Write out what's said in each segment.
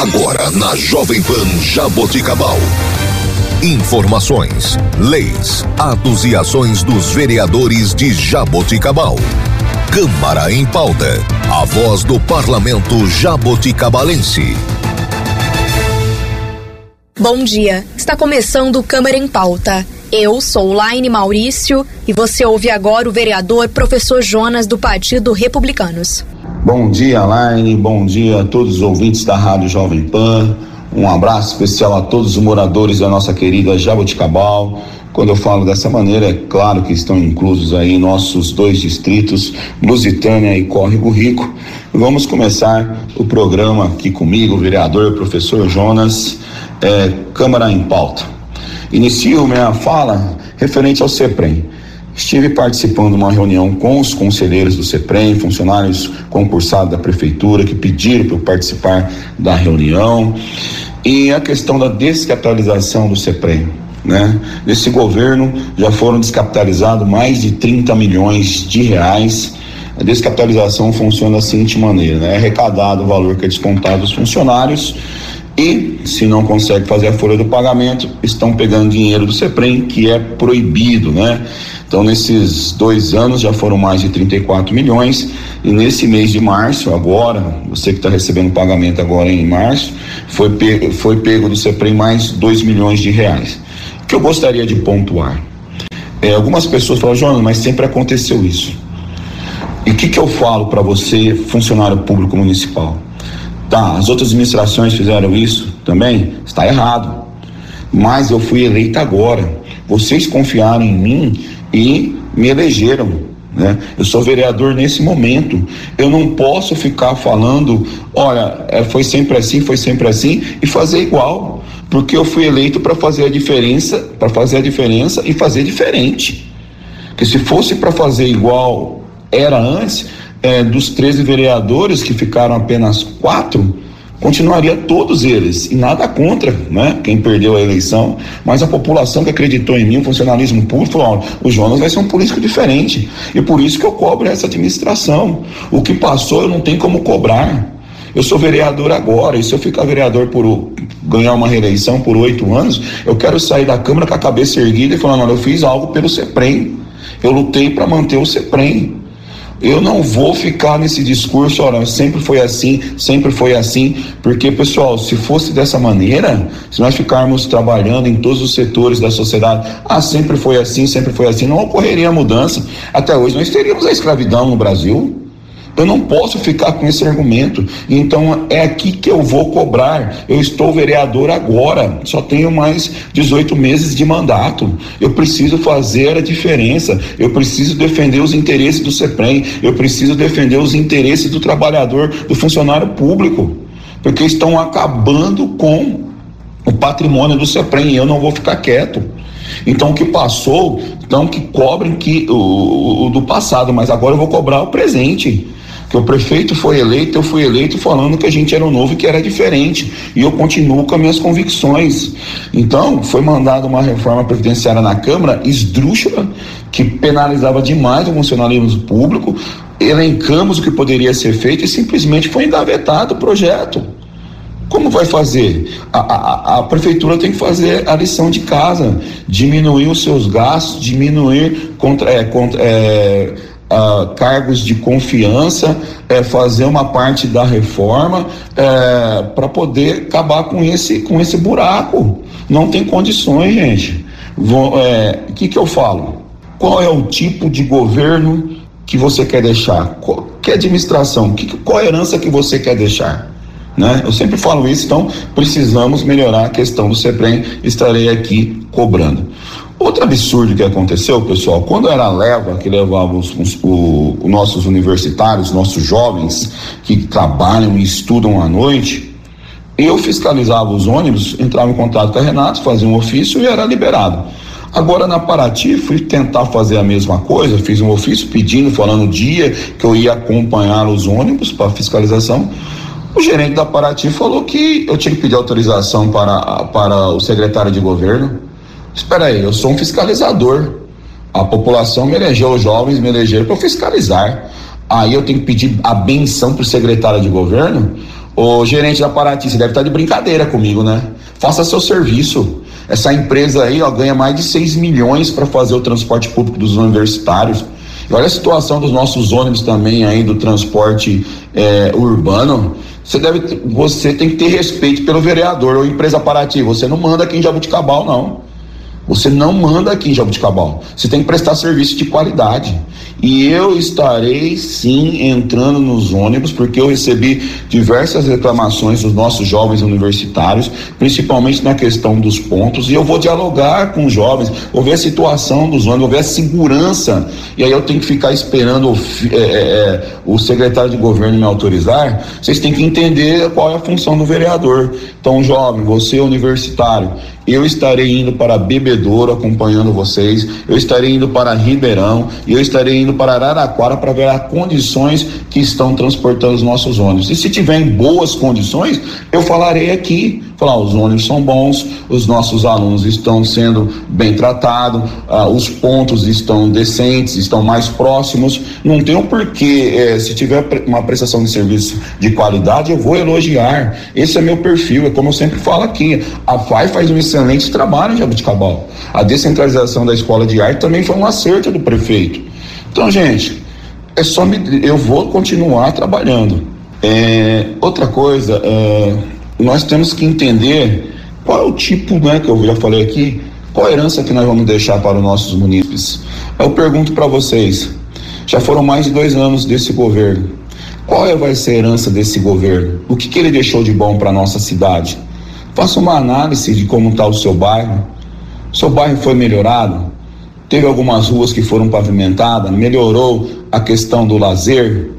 Agora na Jovem Pan Jaboticabal. Informações, leis, atos e ações dos vereadores de Jaboticabal. Câmara em pauta. A voz do parlamento jaboticabalense. Bom dia. Está começando Câmara em pauta. Eu sou Laine Maurício e você ouve agora o vereador professor Jonas do Partido Republicanos. Bom dia, Laine. Bom dia a todos os ouvintes da Rádio Jovem Pan. Um abraço especial a todos os moradores da nossa querida Jaboticabal. Quando eu falo dessa maneira, é claro que estão inclusos aí nossos dois distritos, Lusitânia e Córrego Rico. Vamos começar o programa aqui comigo, o vereador professor Jonas, é, Câmara em Pauta. Inicio minha fala referente ao CEPREM. Estive participando de uma reunião com os conselheiros do CEPREM, funcionários concursados da prefeitura que pediram para eu participar da reunião. E a questão da descapitalização do CEPREM. Né? Nesse governo já foram descapitalizados mais de 30 milhões de reais. A descapitalização funciona da seguinte maneira: né? é arrecadado o valor que é descontado dos funcionários e, se não consegue fazer a folha do pagamento, estão pegando dinheiro do CEPREM, que é proibido, né? Então, nesses dois anos já foram mais de 34 milhões. E nesse mês de março, agora, você que está recebendo pagamento agora em março, foi pego, foi pego do CEPREM mais 2 milhões de reais. O que eu gostaria de pontuar? É, algumas pessoas falam, Jonas, mas sempre aconteceu isso. E o que, que eu falo para você, funcionário público municipal? Tá, as outras administrações fizeram isso também? Está errado. Mas eu fui eleito agora. Vocês confiaram em mim e me elegeram. Né? Eu sou vereador nesse momento. Eu não posso ficar falando, olha, é, foi sempre assim, foi sempre assim, e fazer igual. Porque eu fui eleito para fazer a diferença, para fazer a diferença e fazer diferente. Porque se fosse para fazer igual era antes, é, dos 13 vereadores que ficaram apenas quatro, continuaria todos eles, e nada contra, né? Quem perdeu a eleição, mas a população que acreditou em mim, o funcionalismo público, falou: o Jonas vai ser um político diferente. E por isso que eu cobro essa administração. O que passou eu não tenho como cobrar. Eu sou vereador agora, e se eu ficar vereador por ganhar uma reeleição por oito anos, eu quero sair da Câmara com a cabeça erguida e falando: olha, eu fiz algo pelo CEPREM. Eu lutei para manter o CEPREM. Eu não vou ficar nesse discurso, olha, sempre foi assim, sempre foi assim, porque, pessoal, se fosse dessa maneira, se nós ficarmos trabalhando em todos os setores da sociedade, ah, sempre foi assim, sempre foi assim, não ocorreria mudança. Até hoje nós teríamos a escravidão no Brasil. Eu não posso ficar com esse argumento. Então é aqui que eu vou cobrar. Eu estou vereador agora, só tenho mais 18 meses de mandato. Eu preciso fazer a diferença. Eu preciso defender os interesses do CEPREM. Eu preciso defender os interesses do trabalhador, do funcionário público. Porque estão acabando com o patrimônio do CEPREM. E eu não vou ficar quieto. Então o que passou, então que cobrem que o, o, do passado, mas agora eu vou cobrar o presente que o prefeito foi eleito, eu fui eleito falando que a gente era o novo e que era diferente. E eu continuo com as minhas convicções. Então, foi mandada uma reforma previdenciária na Câmara esdrúxula, que penalizava demais o funcionalismo público. Elencamos o que poderia ser feito e simplesmente foi engavetado o projeto. Como vai fazer? A, a, a, prefeitura tem que fazer a lição de casa, diminuir os seus gastos, diminuir contra, é, contra é, uh, cargos de confiança, é, fazer uma parte da reforma é, para poder acabar com esse, com esse buraco. Não tem condições, gente. O é, que, que eu falo? Qual é o tipo de governo que você quer deixar? Qual, que administração? Que, qual herança que você quer deixar? Né? Eu sempre falo isso, então precisamos melhorar a questão do CEPREM, estarei aqui cobrando. Outro absurdo que aconteceu, pessoal, quando era a leva que levava os, os, os nossos universitários, nossos jovens que trabalham e estudam à noite, eu fiscalizava os ônibus, entrava em contato com a Renato, fazia um ofício e era liberado. Agora na Paraty fui tentar fazer a mesma coisa, fiz um ofício pedindo, falando o dia que eu ia acompanhar os ônibus para fiscalização. O gerente da Paraty falou que eu tinha que pedir autorização para, para o secretário de governo. Espera aí, eu sou um fiscalizador. A população me elegeu, os jovens me elegeram para fiscalizar. Aí eu tenho que pedir a benção para o secretário de governo. O gerente da Paraty, você deve estar de brincadeira comigo, né? Faça seu serviço. Essa empresa aí ó, ganha mais de 6 milhões para fazer o transporte público dos universitários. E olha a situação dos nossos ônibus também aí do transporte é, urbano. Você deve, você tem que ter respeito pelo vereador ou empresa Paraty. Você não manda aqui em Jabuticabal, não. Você não manda aqui em Jabuticabal. Você tem que prestar serviço de qualidade. E eu estarei sim entrando nos ônibus, porque eu recebi diversas reclamações dos nossos jovens universitários, principalmente na questão dos pontos, e eu vou dialogar com os jovens, vou ver a situação dos ônibus, vou ver a segurança, e aí eu tenho que ficar esperando o, é, é, é, o secretário de governo me autorizar. Vocês têm que entender qual é a função do vereador. Então, jovem, você universitário, eu estarei indo para Bebedouro acompanhando vocês, eu estarei indo para Ribeirão. E eu estarei indo para Araraquara para ver as condições que estão transportando os nossos ônibus. E se tiver em boas condições, eu falarei aqui, falar, os ônibus são bons, os nossos alunos estão sendo bem tratados, ah, os pontos estão decentes, estão mais próximos, não tem um porquê, eh, se tiver uma prestação de serviço de qualidade, eu vou elogiar, esse é meu perfil, é como eu sempre falo aqui, a FAI faz um excelente trabalho em Jabuticabal. A descentralização da escola de arte também foi um acerto do prefeito. Então, gente, é só me, eu vou continuar trabalhando. É, outra coisa, é, nós temos que entender qual é o tipo, né, que eu já falei aqui, qual a herança que nós vamos deixar para os nossos munícipes. Eu pergunto para vocês, já foram mais de dois anos desse governo. Qual é, vai ser a herança desse governo? O que, que ele deixou de bom para nossa cidade? Faça uma análise de como está o seu bairro. Seu bairro foi melhorado? Teve algumas ruas que foram pavimentadas? Melhorou a questão do lazer?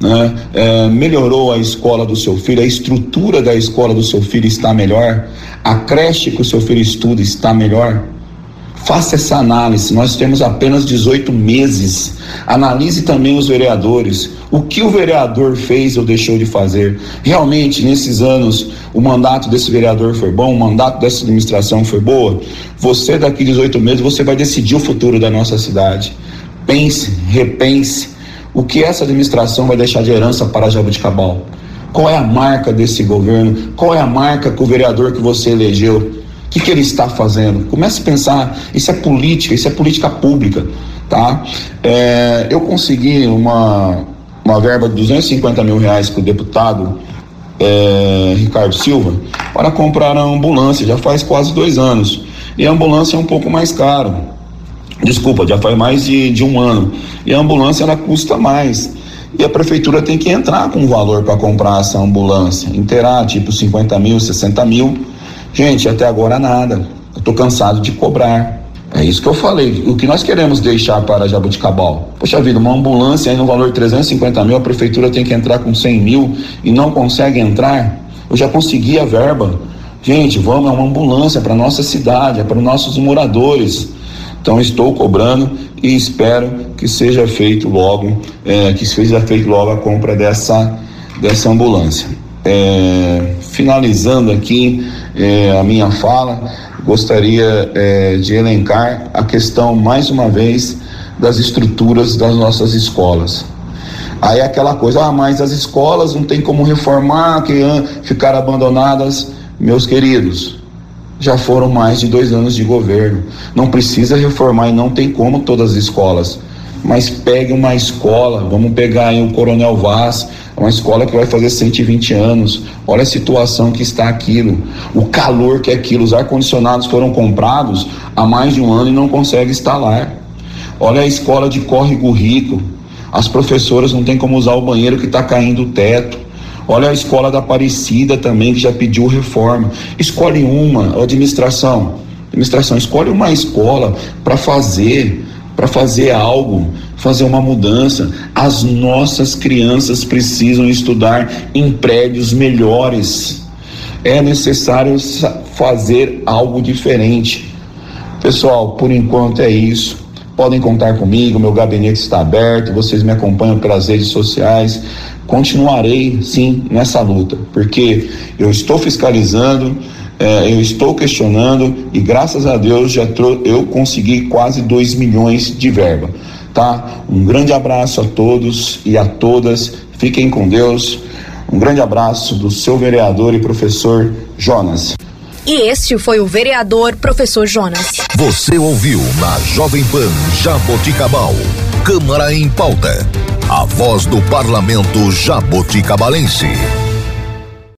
Né? É, melhorou a escola do seu filho? A estrutura da escola do seu filho está melhor? A creche que o seu filho estuda está melhor? Faça essa análise. Nós temos apenas 18 meses. Analise também os vereadores. O que o vereador fez ou deixou de fazer? Realmente, nesses anos, o mandato desse vereador foi bom? O mandato dessa administração foi boa? Você, daqui 18 meses, você vai decidir o futuro da nossa cidade. Pense, repense. O que essa administração vai deixar de herança para Jabuticabal? Qual é a marca desse governo? Qual é a marca que o vereador que você elegeu? O que, que ele está fazendo? Comece a pensar, isso é política, isso é política pública, tá? É, eu consegui uma, uma verba de 250 mil reais com o deputado é, Ricardo Silva para comprar a ambulância, já faz quase dois anos. E a ambulância é um pouco mais caro. Desculpa, já faz mais de, de um ano. E a ambulância ela custa mais. E a prefeitura tem que entrar com valor para comprar essa ambulância, inteirar, tipo 50 mil, 60 mil Gente, até agora nada. Eu tô cansado de cobrar. É isso que eu falei. O que nós queremos deixar para Jabuticabal? Poxa vida, uma ambulância aí no valor de 350 mil, a prefeitura tem que entrar com 100 mil e não consegue entrar. Eu já consegui a verba. Gente, vamos, é uma ambulância para nossa cidade, é para os nossos moradores. Então estou cobrando e espero que seja feito logo, é, que seja feito logo a compra dessa, dessa ambulância. É, finalizando aqui é, a minha fala, gostaria é, de elencar a questão, mais uma vez, das estruturas das nossas escolas. Aí é aquela coisa, ah, mas as escolas não tem como reformar, que ficaram abandonadas. Meus queridos, já foram mais de dois anos de governo. Não precisa reformar e não tem como todas as escolas. Mas pegue uma escola, vamos pegar aí o Coronel Vaz, uma escola que vai fazer 120 anos. Olha a situação que está aquilo, o calor que é aquilo. Os ar-condicionados foram comprados há mais de um ano e não consegue instalar. Olha a escola de Córrego Rico. As professoras não têm como usar o banheiro que está caindo o teto. Olha a escola da Aparecida também, que já pediu reforma. Escolhe uma, administração. Administração, escolhe uma escola para fazer, para fazer algo fazer uma mudança. As nossas crianças precisam estudar em prédios melhores. É necessário fazer algo diferente. Pessoal, por enquanto é isso. Podem contar comigo, meu gabinete está aberto, vocês me acompanham pelas redes sociais. Continuarei sim nessa luta, porque eu estou fiscalizando, eh, eu estou questionando e graças a Deus já eu consegui quase 2 milhões de verba tá? Um grande abraço a todos e a todas. Fiquem com Deus. Um grande abraço do seu vereador e professor Jonas. E este foi o vereador professor Jonas. Você ouviu na Jovem Pan Jaboticabal. Câmara em pauta. A voz do parlamento jaboticabalense.